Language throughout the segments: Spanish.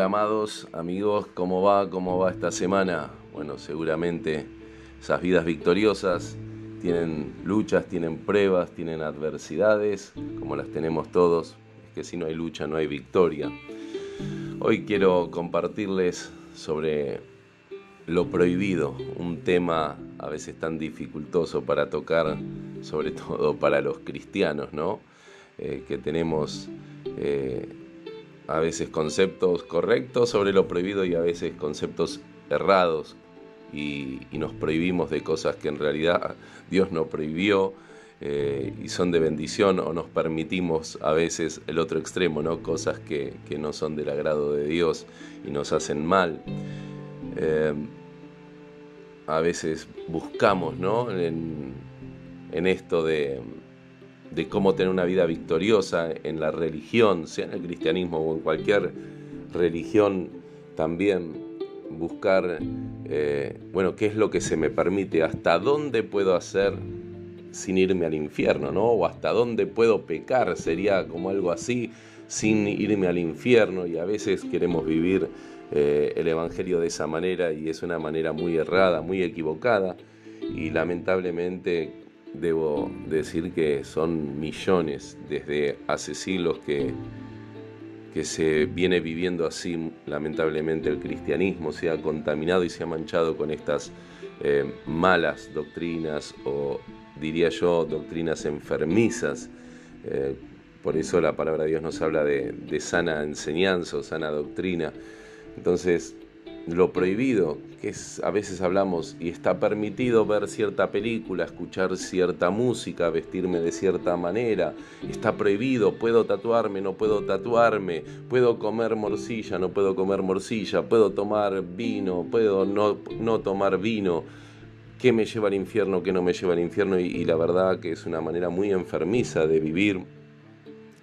Amados, amigos, ¿cómo va? ¿Cómo va esta semana? Bueno, seguramente esas vidas victoriosas tienen luchas, tienen pruebas, tienen adversidades, como las tenemos todos. Es que si no hay lucha no hay victoria. Hoy quiero compartirles sobre lo prohibido, un tema a veces tan dificultoso para tocar, sobre todo para los cristianos, ¿no? Eh, que tenemos eh, a veces conceptos correctos sobre lo prohibido y a veces conceptos errados y, nos prohibimos de cosas que en realidad Dios no prohibió eh, y son de bendición o nos permitimos a veces el otro extremo, ¿no? cosas que, no son del agrado de Dios y nos hacen mal. Eh, a veces buscamos ¿no? en esto de, de cómo tener una vida victoriosa en la religión, sea en el cristianismo o en cualquier religión, también buscar, eh, bueno, qué es lo que se me permite, hasta dónde puedo hacer sin irme al infierno, ¿no? O hasta dónde puedo pecar, sería como algo así, sin irme al infierno, y a veces queremos vivir eh, el Evangelio de esa manera y es una manera muy errada, muy equivocada, y lamentablemente debo decir que son millones desde hace siglos que, que se viene viviendo así, lamentablemente el cristianismo se ha contaminado y se ha manchado con estas eh, malas doctrinas o diría yo doctrinas enfermizas. Eh, por eso la palabra de Dios nos habla de, de sana enseñanza o sana doctrina. Entonces, lo prohibido, que es, a veces hablamos y está permitido ver cierta película, escuchar cierta música, vestirme de cierta manera, está prohibido, puedo tatuarme, no puedo tatuarme, puedo comer morcilla, no puedo comer morcilla, puedo tomar vino, puedo no, no tomar vino, qué me lleva al infierno, qué no me lleva al infierno y, la verdad que es una manera muy enfermiza de vivir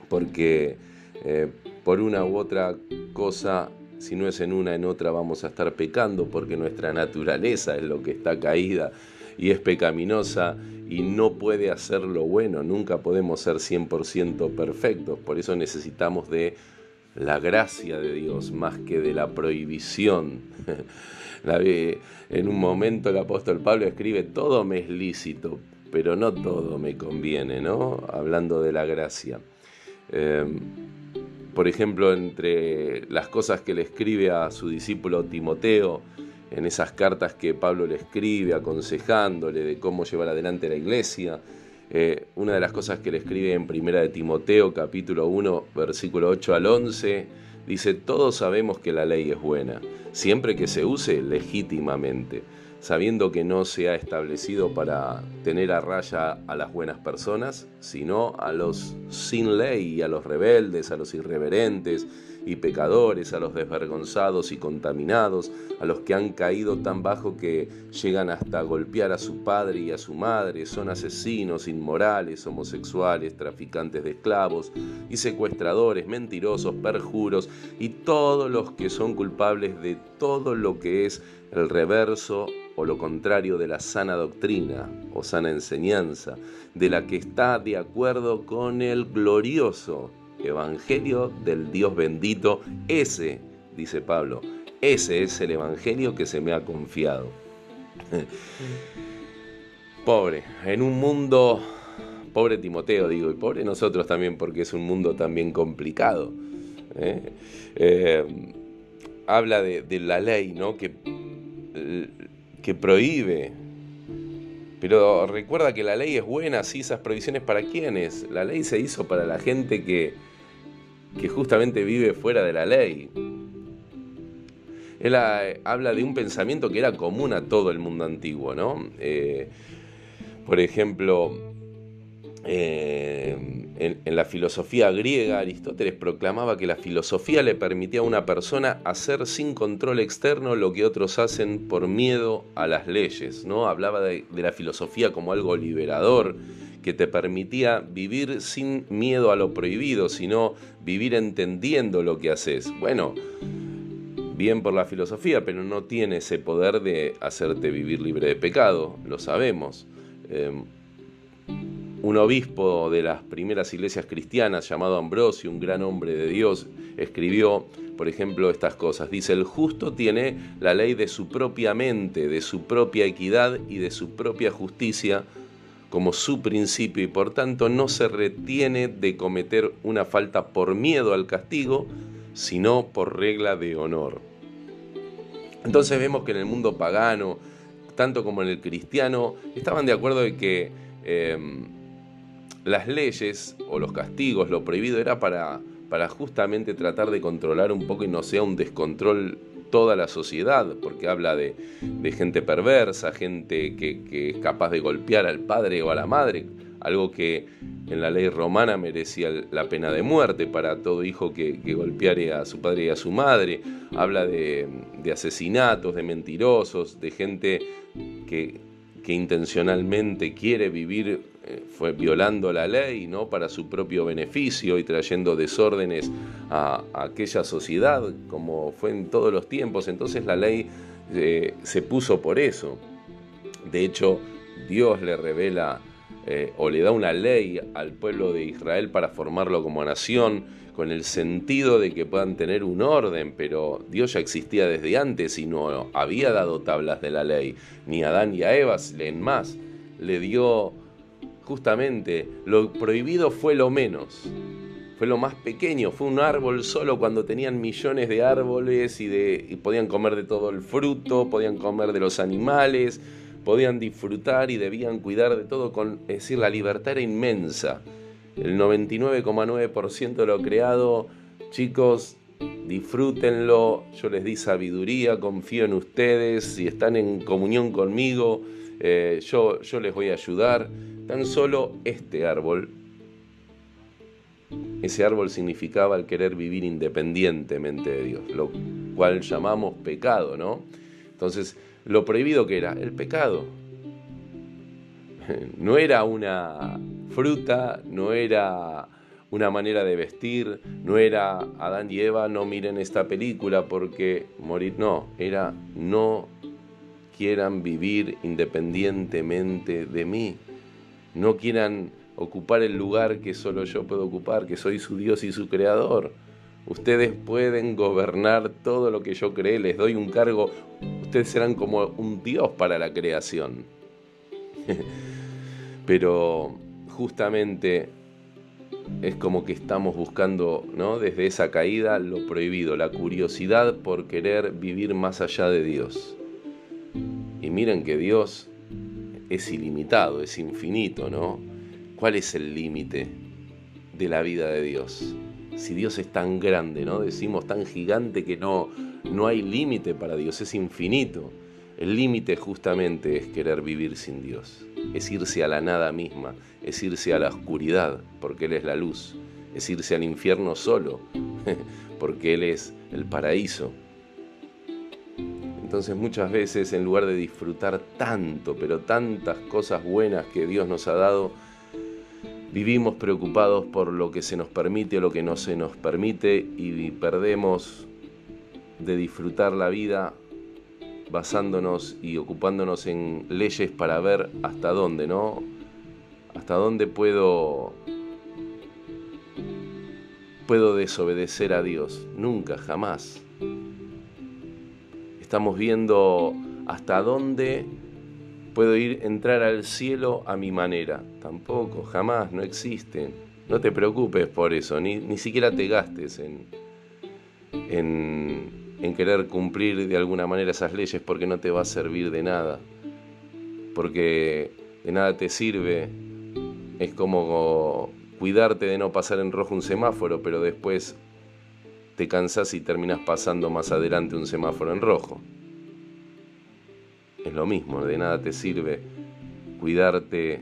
porque eh, por una u otra cosa si no es en una, en otra vamos a estar pecando porque nuestra naturaleza es lo que está caída y es pecaminosa y no puede hacer lo bueno, nunca podemos ser 100% perfectos, por eso necesitamos de la gracia de Dios más que de la prohibición. En un momento el apóstol Pablo escribe, todo me es lícito, pero no todo me conviene, ¿no? Hablando de la gracia. Em, por ejemplo, entre las cosas que le escribe a su discípulo Timoteo, en esas cartas que Pablo le escribe aconsejándole de cómo llevar adelante la iglesia, eh, una de las cosas que le escribe en Primera de Timoteo, capítulo 1, versículo 8 al 11, dice, todos sabemos que la ley es buena, siempre que se use legítimamente sabiendo que no se ha establecido para tener a raya a las buenas personas, sino a los sin ley, a los rebeldes, a los irreverentes y pecadores, a los desvergonzados y contaminados, a los que han caído tan bajo que llegan hasta golpear a su padre y a su madre, son asesinos, inmorales, homosexuales, traficantes de esclavos y secuestradores, mentirosos, perjuros y todos los que son culpables de todo lo que es el reverso o lo contrario de la sana doctrina o sana enseñanza, de la que está de acuerdo con el glorioso Evangelio del Dios bendito. Ese, dice Pablo, ese es el Evangelio que se me ha confiado. pobre, en un mundo, pobre Timoteo digo, y pobre nosotros también porque es un mundo también complicado. ¿eh? Eh, habla de, de, la ley, ¿no? Que que prohíbe. Pero recuerda que la ley es buena, sí, esas prohibiciones para quiénes. La ley se hizo para la gente que, que justamente vive fuera de la ley. Él habla de un pensamiento que era común a todo el mundo antiguo, ¿no? Eh, por ejemplo, eh, en, la filosofía griega, Aristóteles proclamaba que la filosofía le permitía a una persona hacer sin control externo lo que otros hacen por miedo a las leyes. ¿no? Hablaba de, la filosofía como algo liberador, que te permitía vivir sin miedo a lo prohibido, sino vivir entendiendo lo que haces. Bueno, bien por la filosofía, pero no tiene ese poder de hacerte vivir libre de pecado, lo sabemos. Em, un obispo de las primeras iglesias cristianas llamado Ambrosio, un gran hombre de Dios, escribió, por ejemplo, estas cosas. Dice, el justo tiene la ley de su propia mente, de su propia equidad y de su propia justicia como su principio y por tanto no se retiene de cometer una falta por miedo al castigo, sino por regla de honor. Entonces vemos que en el mundo pagano, tanto como en el cristiano, estaban de acuerdo de que em, las leyes o los castigos, lo prohibido era para, justamente tratar de controlar un poco y no sea un descontrol toda la sociedad, porque habla de, gente perversa, gente que, es capaz de golpear al padre o a la madre, algo que en la ley romana merecía la pena de muerte para todo hijo que, que golpeare a su padre y a su madre. Habla de, de asesinatos, de mentirosos, de gente que, que intencionalmente quiere vivir eh, fue violando la ley ¿no? para su propio beneficio y trayendo desórdenes a, aquella sociedad, como fue en todos los tiempos. Entonces la ley eh, se puso por eso. De hecho, Dios le revela eh, o le da una ley al pueblo de Israel para formarlo como nación, con el sentido de que puedan tener un orden, pero Dios ya existía desde antes y no había dado tablas de la ley, ni a Adán y a Eva, leen más, le dio justamente, lo prohibido fue lo menos, fue lo más pequeño, fue un árbol solo cuando tenían millones de árboles y podían comer de todo el fruto, podían comer de los animales, podían disfrutar y debían cuidar de todo, con, es decir, la libertad era inmensa. El 99,9% de lo creado, chicos, disfrútenlo, yo les di sabiduría, confío en ustedes, si están en comunión conmigo, eh, yo, yo les voy a ayudar. Tan solo este árbol, ese árbol significaba el querer vivir independientemente de Dios, lo cual llamamos pecado, ¿no? Entonces, lo prohibido que era el pecado. No era una fruta, no era una manera de vestir, no era Adán y Eva, no miren esta película porque morir, no, era no quieran vivir independientemente de mí no quieran ocupar el lugar que solo yo puedo ocupar, que soy su Dios y su creador. Ustedes pueden gobernar todo lo que yo creé, les doy un cargo, ustedes serán como un Dios para la creación. Pero justamente es como que estamos buscando, ¿no? Desde esa caída lo prohibido, la curiosidad por querer vivir más allá de Dios. Y miren que Dios es ilimitado, es infinito, ¿no? ¿Cuál es el límite de la vida de Dios? Si Dios es tan grande, ¿no? Decimos tan gigante que no, no hay límite para Dios, es infinito. El límite justamente es querer vivir sin Dios, es irse a la nada misma, es irse a la oscuridad, porque Él es la luz, es irse al infierno solo, porque Él es el paraíso. Entonces muchas veces en lugar de disfrutar tanto, pero tantas cosas buenas que Dios nos ha dado, vivimos preocupados por lo que se nos permite o lo que no se nos permite y perdemos de disfrutar la vida basándonos y ocupándonos en leyes para ver hasta dónde, ¿no? Hasta dónde puedo puedo desobedecer a Dios. Nunca, jamás estamos viendo hasta dónde puedo ir, entrar al cielo a mi manera. Tampoco, jamás, no existen. No te preocupes por eso, ni, ni siquiera te gastes en, en, en querer cumplir de alguna manera esas leyes porque no te va a servir de nada. Porque de nada te sirve. Es como cuidarte de no pasar en rojo un semáforo, pero después te cansas y terminas pasando más adelante un semáforo en rojo. Es lo mismo, de nada te sirve cuidarte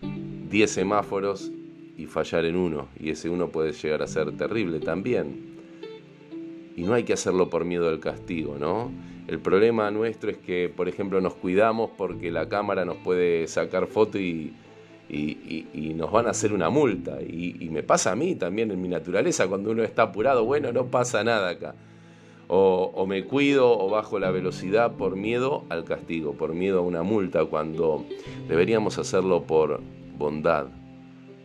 10 semáforos y fallar en uno, y ese uno puede llegar a ser terrible también. Y no hay que hacerlo por miedo al castigo, ¿no? El problema nuestro es que, por ejemplo, nos cuidamos porque la cámara nos puede sacar foto y, nos van a hacer una multa. Y, me pasa a mí también en mi naturaleza, cuando uno está apurado, bueno, no pasa nada acá. O, me cuido o bajo la velocidad por miedo al castigo, por miedo a una multa, cuando deberíamos hacerlo por bondad.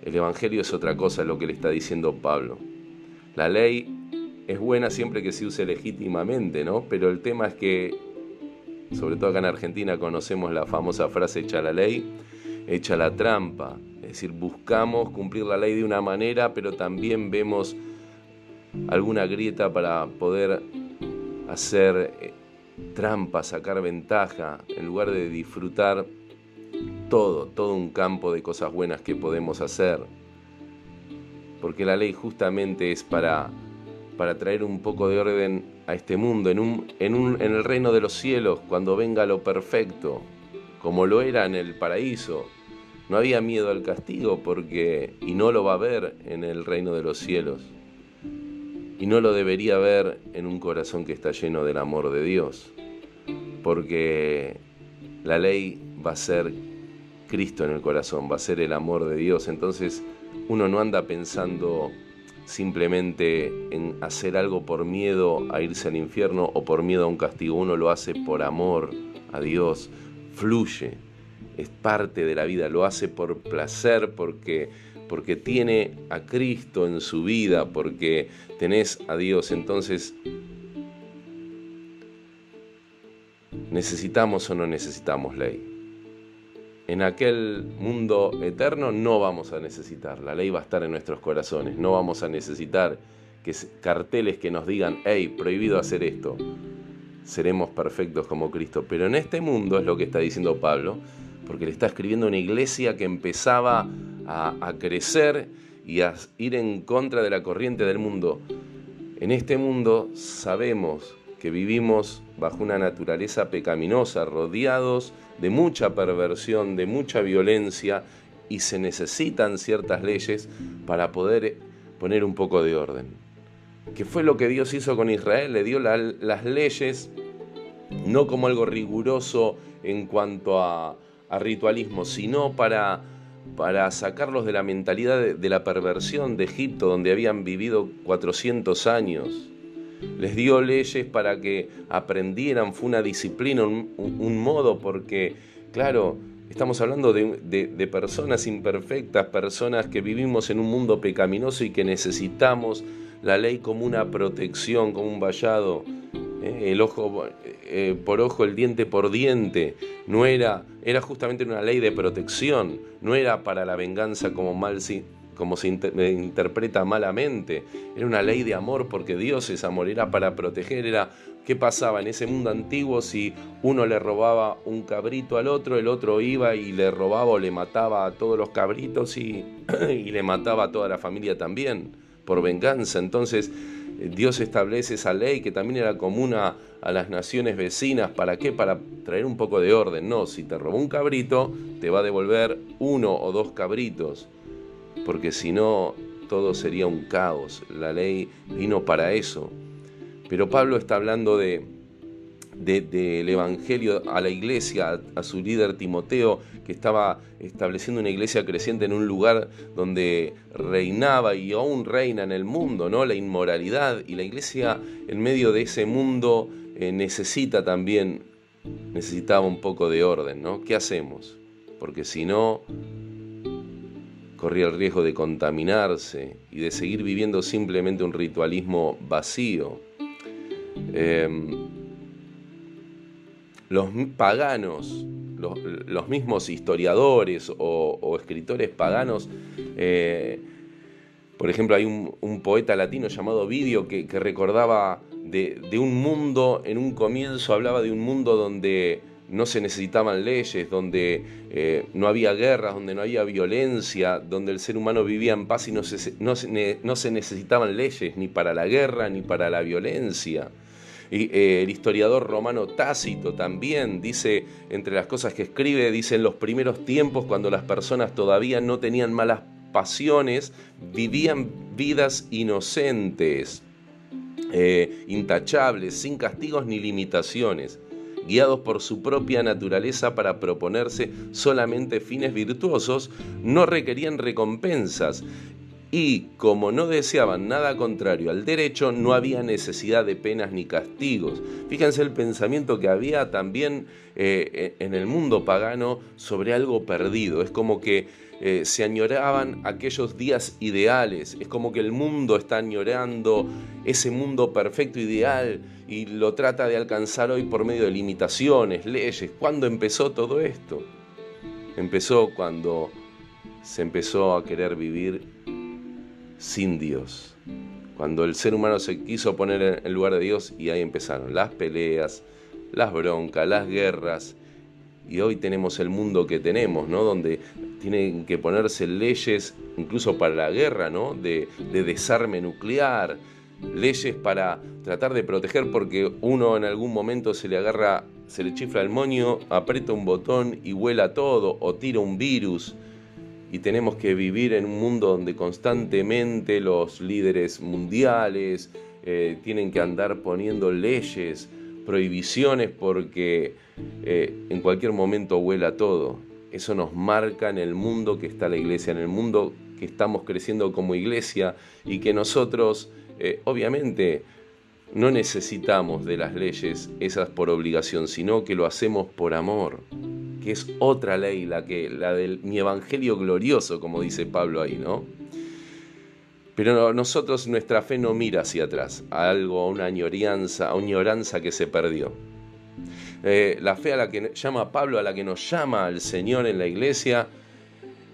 El Evangelio es otra cosa, lo que le está diciendo Pablo. La ley es buena siempre que se use legítimamente, ¿no? Pero el tema es que, sobre todo acá en Argentina, conocemos la famosa frase echa la ley, echa la trampa. Es decir, buscamos cumplir la ley de una manera, pero también vemos alguna grieta para poder hacer eh, trampa, sacar ventaja, en lugar de disfrutar todo, todo un campo de cosas buenas que podemos hacer. Porque la ley justamente es para, para traer un poco de orden a este mundo, en, un, en, un, en el reino de los cielos, cuando venga lo perfecto, como lo era en el paraíso. No había miedo al castigo porque, y no lo va a haber en el reino de los cielos. Y no lo debería haber en un corazón que está lleno del amor de Dios. Porque la ley va a ser Cristo en el corazón, va a ser el amor de Dios. Entonces uno no anda pensando simplemente en hacer algo por miedo a irse al infierno o por miedo a un castigo. Uno lo hace por amor a Dios, fluye, es parte de la vida, lo hace por placer, porque, porque tiene a Cristo en su vida, porque tenés a Dios. Entonces, ¿necesitamos o no necesitamos ley? En aquel mundo eterno no vamos a necesitar, la ley va a estar en nuestros corazones, no vamos a necesitar que carteles que nos digan, hey, prohibido hacer esto, seremos perfectos como Cristo. Pero en este mundo es lo que está diciendo Pablo, porque le está escribiendo una iglesia que empezaba a, a crecer y a ir en contra de la corriente del mundo. En este mundo sabemos que vivimos bajo una naturaleza pecaminosa, rodeados de mucha perversión, de mucha violencia, y se necesitan ciertas leyes para poder poner un poco de orden. ¿Qué fue lo que Dios hizo con Israel? Le dio las leyes no como algo riguroso en cuanto a, ritualismo, sino para, para sacarlos de la mentalidad de, de la perversión de Egipto, donde habían vivido 400 años les dio leyes para que aprendieran, fue una disciplina, un, modo, porque, claro, estamos hablando de, personas imperfectas, personas que vivimos en un mundo pecaminoso y que necesitamos la ley como una protección, como un vallado. ¿eh? el ojo eh, por ojo, el diente por diente, no era, era justamente una ley de protección, no era para la venganza como mal, como se interpreta malamente. Era una ley de amor porque Dios es amor, era para proteger, era qué pasaba en ese mundo antiguo si uno le robaba un cabrito al otro, el otro iba y le robaba o le mataba a todos los cabritos y, y le mataba a toda la familia también por venganza. Entonces eh, Dios establece esa ley que también era común a, a, las naciones vecinas. ¿Para qué? Para traer un poco de orden. No, si te robó un cabrito, te va a devolver uno o dos cabritos porque si no todo sería un caos. La ley vino para eso. Pero Pablo está hablando de, del Evangelio a la iglesia, a, su líder Timoteo, que estaba estableciendo una iglesia creciente en un lugar donde reinaba y aún reina en el mundo, ¿no? La inmoralidad. Y la iglesia en medio de ese mundo eh, necesita también, necesitaba un poco de orden, ¿no? ¿Qué hacemos? Porque si no, corría el riesgo de contaminarse y de seguir viviendo simplemente un ritualismo vacío. Em, los paganos, los, mismos historiadores o, escritores paganos, eh, por ejemplo, hay un, poeta latino llamado Vidio que, recordaba de, de, un mundo, en un comienzo hablaba de un mundo donde no se necesitaban leyes, donde eh, no había guerras, donde no había violencia, donde el ser humano vivía en paz y no se, no, se necesitaban leyes ni para la guerra ni para la violencia. Y, eh, el historiador romano Tácito también dice, entre las cosas que escribe, dice en los primeros tiempos, cuando las personas todavía no tenían malas pasiones, vivían vidas inocentes, eh, intachables, sin castigos ni limitaciones guiados por su propia naturaleza para proponerse solamente fines virtuosos, no requerían recompensas y como no deseaban nada contrario al derecho, no había necesidad de penas ni castigos. Fíjense el pensamiento que había también eh, en el mundo pagano sobre algo perdido. Es como que eh, se añoraban aquellos días ideales. Es como que el mundo está añorando ese mundo perfecto, ideal, y lo trata de alcanzar hoy por medio de limitaciones, leyes. ¿Cuándo empezó todo esto? Empezó cuando se empezó a querer vivir sin Dios. Cuando el ser humano se quiso poner en lugar de Dios y ahí empezaron las peleas, las broncas, las guerras. Y hoy tenemos el mundo que tenemos, ¿no? Donde tienen que ponerse leyes incluso para la guerra, ¿no? De, de desarme nuclear, leyes para tratar de proteger porque uno en algún momento se le agarra, se le chifla el moño, aprieta un botón y vuela todo o tira un virus y tenemos que vivir en un mundo donde constantemente los líderes mundiales eh, tienen que andar poniendo leyes, prohibiciones, porque eh, en cualquier momento vuela todo. Eso nos marca en el mundo que está la iglesia, en el mundo que estamos creciendo como iglesia y que nosotros, eh, obviamente, no necesitamos de las leyes esas por obligación, sino que lo hacemos por amor que es otra ley, la, que, la del mi evangelio glorioso, como dice Pablo ahí, ¿no? Pero nosotros, nuestra fe no mira hacia atrás, a algo, a una añoranza, a una añoranza que se perdió. Eh, la fe a la que llama Pablo, a la que nos llama al Señor en la iglesia,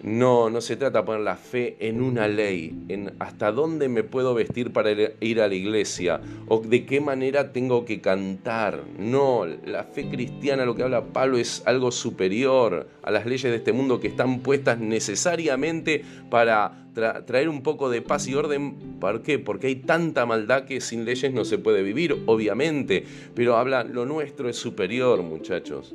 no, no se trata de poner la fe en una ley, en hasta dónde me puedo vestir para ir a la iglesia o de qué manera tengo que cantar. No, la fe cristiana, lo que habla Pablo, es algo superior a las leyes de este mundo que están puestas necesariamente para traer un poco de paz y orden. ¿Por qué? Porque hay tanta maldad que sin leyes no se puede vivir, obviamente. Pero habla, lo nuestro es superior, muchachos.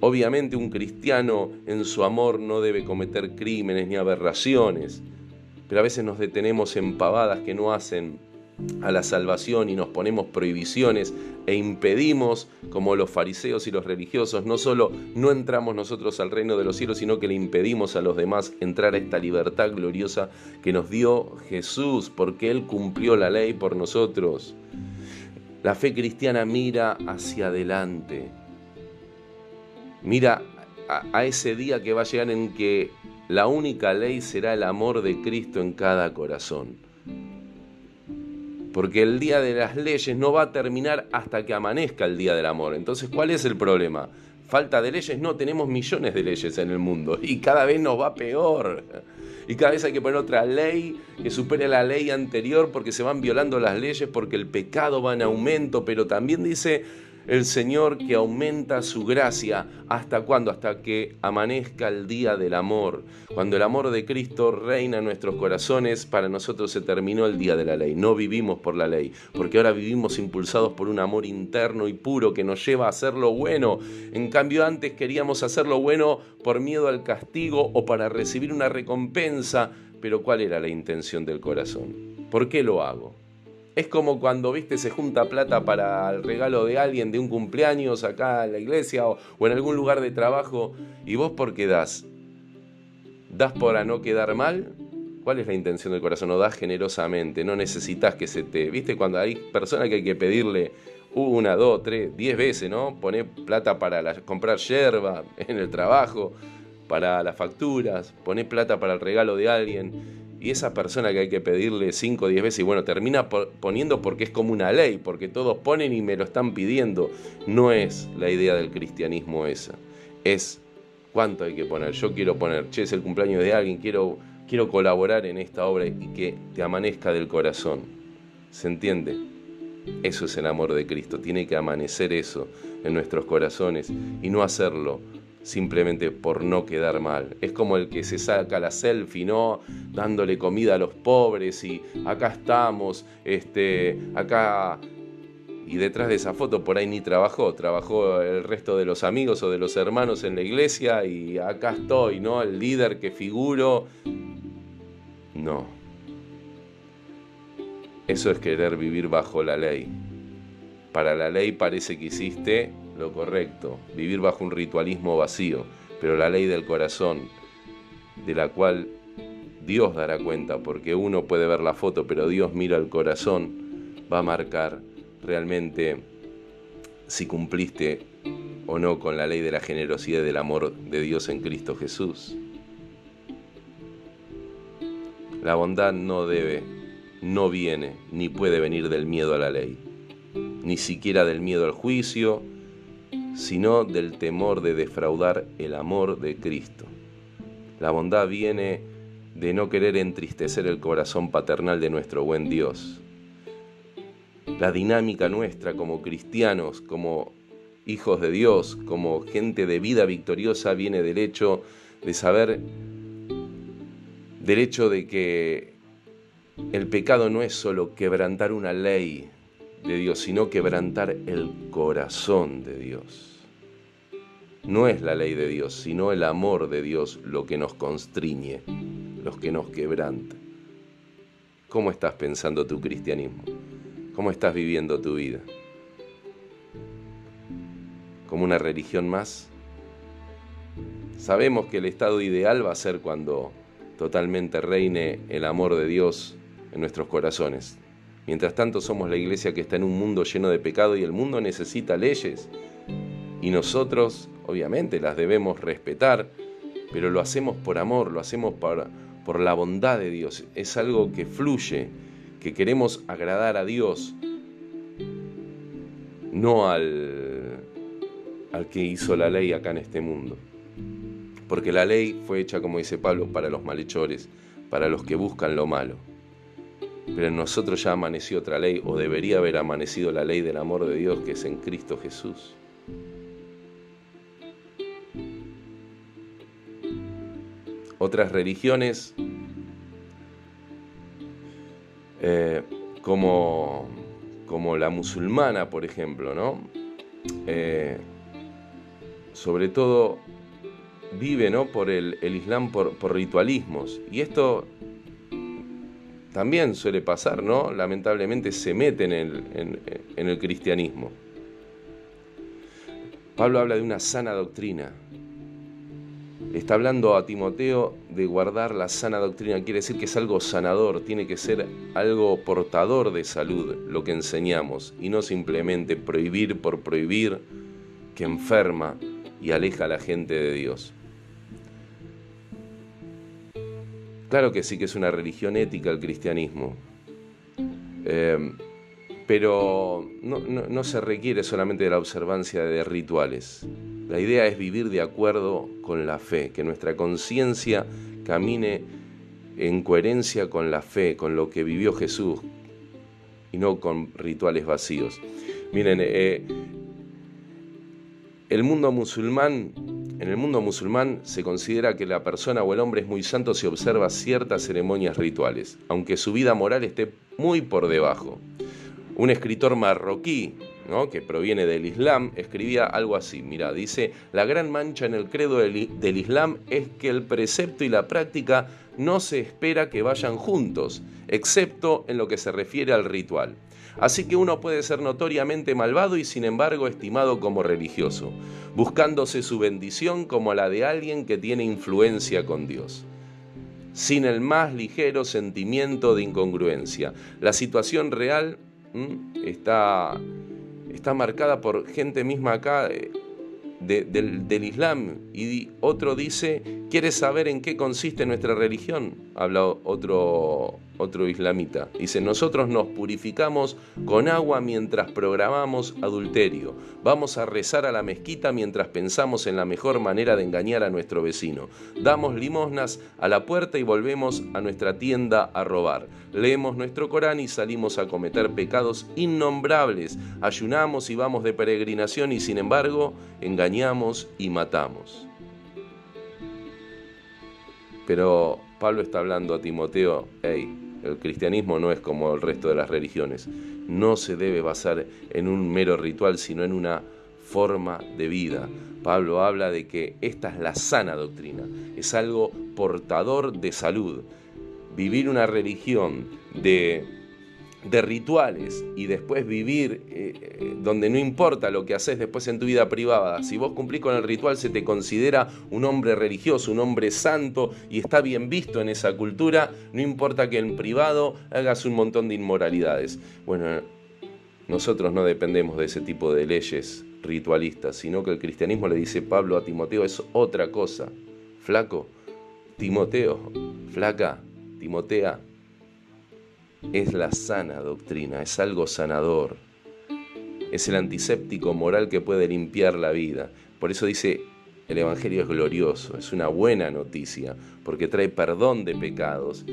Obviamente un cristiano en su amor no debe cometer crímenes ni aberraciones, pero a veces nos detenemos en pavadas que no hacen a la salvación y nos ponemos prohibiciones e impedimos, como los fariseos y los religiosos, no solo no entramos nosotros al reino de los cielos, sino que le impedimos a los demás entrar a esta libertad gloriosa que nos dio Jesús, porque Él cumplió la ley por nosotros. La fe cristiana mira hacia adelante Mira a, ese día que va a llegar en que la única ley será el amor de Cristo en cada corazón. Porque el día de las leyes no va a terminar hasta que amanezca el día del amor. Entonces, ¿cuál es el problema? Falta de leyes, no, tenemos millones de leyes en el mundo y cada vez nos va peor. Y cada vez hay que poner otra ley que supere la ley anterior porque se van violando las leyes, porque el pecado va en aumento, pero también dice el Señor que aumenta su gracia. ¿Hasta cuándo? Hasta que amanezca el día del amor. Cuando el amor de Cristo reina en nuestros corazones, para nosotros se terminó el día de la ley. No vivimos por la ley, porque ahora vivimos impulsados por un amor interno y puro que nos lleva a hacer lo bueno. En cambio, antes queríamos hacer lo bueno por miedo al castigo o para recibir una recompensa. Pero ¿cuál era la intención del corazón? ¿Por qué lo hago? Es como cuando, viste, se junta plata para el regalo de alguien de un cumpleaños acá en la iglesia o, en algún lugar de trabajo. ¿Y vos por qué das? ¿Das para no quedar mal? ¿Cuál es la intención del corazón? No das generosamente, no necesitas que se te... ¿Viste? Cuando hay personas que hay que pedirle una, dos, tres, diez veces, ¿no? Poner plata para comprar yerba en el trabajo, para las facturas, poner plata para el regalo de alguien y esa persona que hay que pedirle 5 o 10 veces, y bueno, termina poniendo porque es como una ley, porque todos ponen y me lo están pidiendo. No es la idea del cristianismo esa. Es cuánto hay que poner. Yo quiero poner, che, es el cumpleaños de alguien, quiero, quiero colaborar en esta obra y que te amanezca del corazón. ¿Se entiende? Eso es el amor de Cristo. Tiene que amanecer eso en nuestros corazones y no hacerlo simplemente por no quedar mal. Es como el que se saca la selfie, ¿no? Dándole comida a los pobres y acá estamos, este, acá y detrás de esa foto por ahí ni trabajó, trabajó el resto de los amigos o de los hermanos en la iglesia y acá estoy, ¿no? El líder que figuro. No. Eso es querer vivir bajo la ley. Para la ley parece que hiciste lo correcto, vivir bajo un ritualismo vacío, pero la ley del corazón, de la cual Dios dará cuenta, porque uno puede ver la foto, pero Dios mira el corazón, va a marcar realmente si cumpliste o no con la ley de la generosidad y del amor de Dios en Cristo Jesús. La bondad no debe, no viene, ni puede venir del miedo a la ley, ni siquiera del miedo al juicio, sino del temor de defraudar el amor de Cristo. La bondad viene de no querer entristecer el corazón paternal de nuestro buen Dios. La dinámica nuestra como cristianos, como hijos de Dios, como gente de vida victoriosa, viene del hecho de saber, del hecho de que el pecado no es solo quebrantar una ley de Dios, sino quebrantar el corazón de Dios. No es la ley de Dios, sino el amor de Dios lo que nos constriñe, lo que nos quebranta. ¿Cómo estás pensando tu cristianismo? ¿Cómo estás viviendo tu vida? ¿Como una religión más? Sabemos que el estado ideal va a ser cuando totalmente reine el amor de Dios en nuestros corazones. Mientras tanto somos la iglesia que está en un mundo lleno de pecado y el mundo necesita leyes. Y nosotros obviamente las debemos respetar, pero lo hacemos por amor, lo hacemos por, la bondad de Dios. Es algo que fluye, que queremos agradar a Dios, no al, al que hizo la ley acá en este mundo. Porque la ley fue hecha, como dice Pablo, para los malhechores, para los que buscan lo malo. Pero en nosotros ya amaneció otra ley, o debería haber amanecido la ley del amor de Dios que es en Cristo Jesús. otras religiones eh, como, como, la musulmana, por ejemplo, ¿no? Eh, sobre todo vive ¿no? por el, Islam por, ritualismos. Y esto también suele pasar, ¿no? Lamentablemente se mete en el, en el cristianismo. Pablo habla de una sana doctrina, está hablando a Timoteo de guardar la sana doctrina. Quiere decir que es algo sanador, tiene que ser algo portador de salud lo que enseñamos y no simplemente prohibir por prohibir que enferma y aleja a la gente de Dios. Claro que sí que es una religión ética el cristianismo, eh, pero no se requiere solamente de la observancia de rituales. La idea es vivir de acuerdo con la fe, que nuestra conciencia camine en coherencia con la fe, con lo que vivió Jesús, y no con rituales vacíos. Miren, eh, el mundo musulmán, en el mundo musulmán se considera que la persona o el hombre es muy santo si observa ciertas ceremonias rituales, aunque su vida moral esté muy por debajo. Un escritor marroquí que proviene del Islam, escribía algo así. Mira, dice, la gran mancha en el credo del, del Islam es que el precepto y la práctica no se espera que vayan juntos, excepto en lo que se refiere al ritual. Así que uno puede ser notoriamente malvado y sin embargo estimado como religioso, buscándose su bendición como la de alguien que tiene influencia con Dios sin el más ligero sentimiento de incongruencia. La situación real está está marcada por gente misma acá eh, del, del, Islam. Y otro dice, ¿quieres saber en qué consiste nuestra religión? Habla otro, otro islamita. Dice, nosotros nos purificamos con agua mientras programamos adulterio. Vamos a rezar a la mezquita mientras pensamos en la mejor manera de engañar a nuestro vecino. Damos limosnas a la puerta y volvemos a nuestra tienda a robar. Leemos nuestro Corán y salimos a cometer pecados innombrables. Ayunamos y vamos de peregrinación y sin embargo engañamos y matamos. Pero Pablo está hablando a Timoteo, hey, el cristianismo no es como el resto de las religiones. No se debe basar en un mero ritual, sino en una forma de vida. Pablo habla de que esta es la sana doctrina, es algo portador de salud. Vivir una religión de, de rituales y después vivir eh, eh, donde no importa lo que haces después en tu vida privada, si vos cumplís con el ritual se te considera un hombre religioso, un hombre santo y está bien visto en esa cultura, no importa que en privado hagas un montón de inmoralidades. Bueno, nosotros no dependemos de ese tipo de leyes ritualistas, sino que el cristianismo le dice Pablo a Timoteo es otra cosa. Flaco, Timoteo, flaca, Timotea, es la sana doctrina, es algo sanador. Es el antiséptico moral que puede limpiar la vida. Por eso dice, el Evangelio es glorioso, es una buena noticia, porque trae perdón de pecados,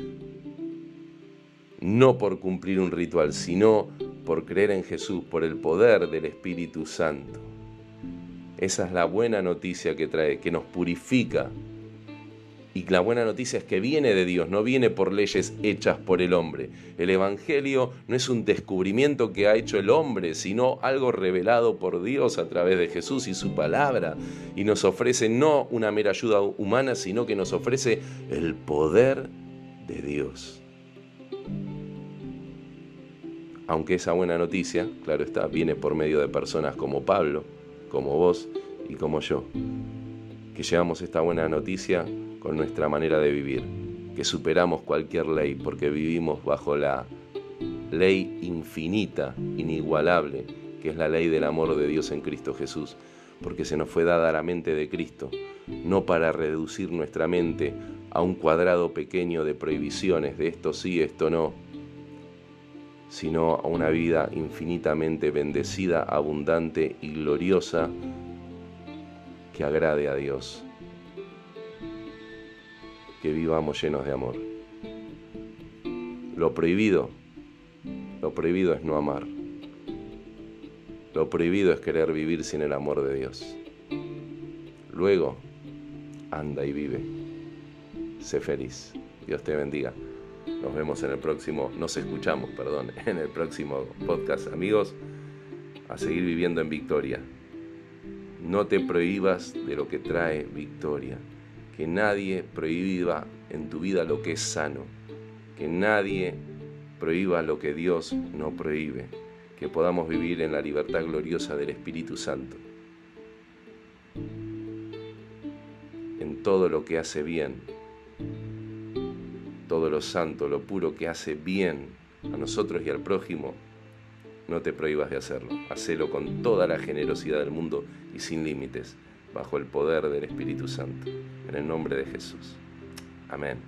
no por cumplir un ritual, sino por creer en Jesús, por el poder del Espíritu Santo. Esa es la buena noticia que trae, que nos purifica y la buena noticia es que viene de Dios, no viene por leyes hechas por el hombre. El Evangelio no es un descubrimiento que ha hecho el hombre, sino algo revelado por Dios a través de Jesús y su palabra. Y nos ofrece no una mera ayuda humana, sino que nos ofrece el poder de Dios. Aunque esa buena noticia, claro está, viene por medio de personas como Pablo, como vos y como yo, que llevamos esta buena noticia con nuestra manera de vivir, que superamos cualquier ley porque vivimos bajo la ley infinita, inigualable, que es la ley del amor de Dios en Cristo Jesús, porque se nos fue dada la mente de Cristo, no para reducir nuestra mente a un cuadrado pequeño de prohibiciones, de esto sí, esto no, sino a una vida infinitamente bendecida, abundante y gloriosa que agrade a Dios que vivamos llenos de amor. Lo prohibido, lo prohibido es no amar. Lo prohibido es querer vivir sin el amor de Dios. Luego, anda y vive. Sé feliz. Dios te bendiga. Nos vemos en el próximo, nos escuchamos, perdón, en el próximo podcast. Amigos, a seguir viviendo en victoria. No te prohíbas de lo que trae victoria que nadie prohíba en tu vida lo que es sano, que nadie prohíba lo que Dios no prohíbe, que podamos vivir en la libertad gloriosa del Espíritu Santo, en todo lo que hace bien, todo lo santo, lo puro que hace bien a nosotros y al prójimo, no te prohíbas de hacerlo, hacelo con toda la generosidad del mundo y sin límites bajo el poder del Espíritu Santo. En el nombre de Jesús. Amén.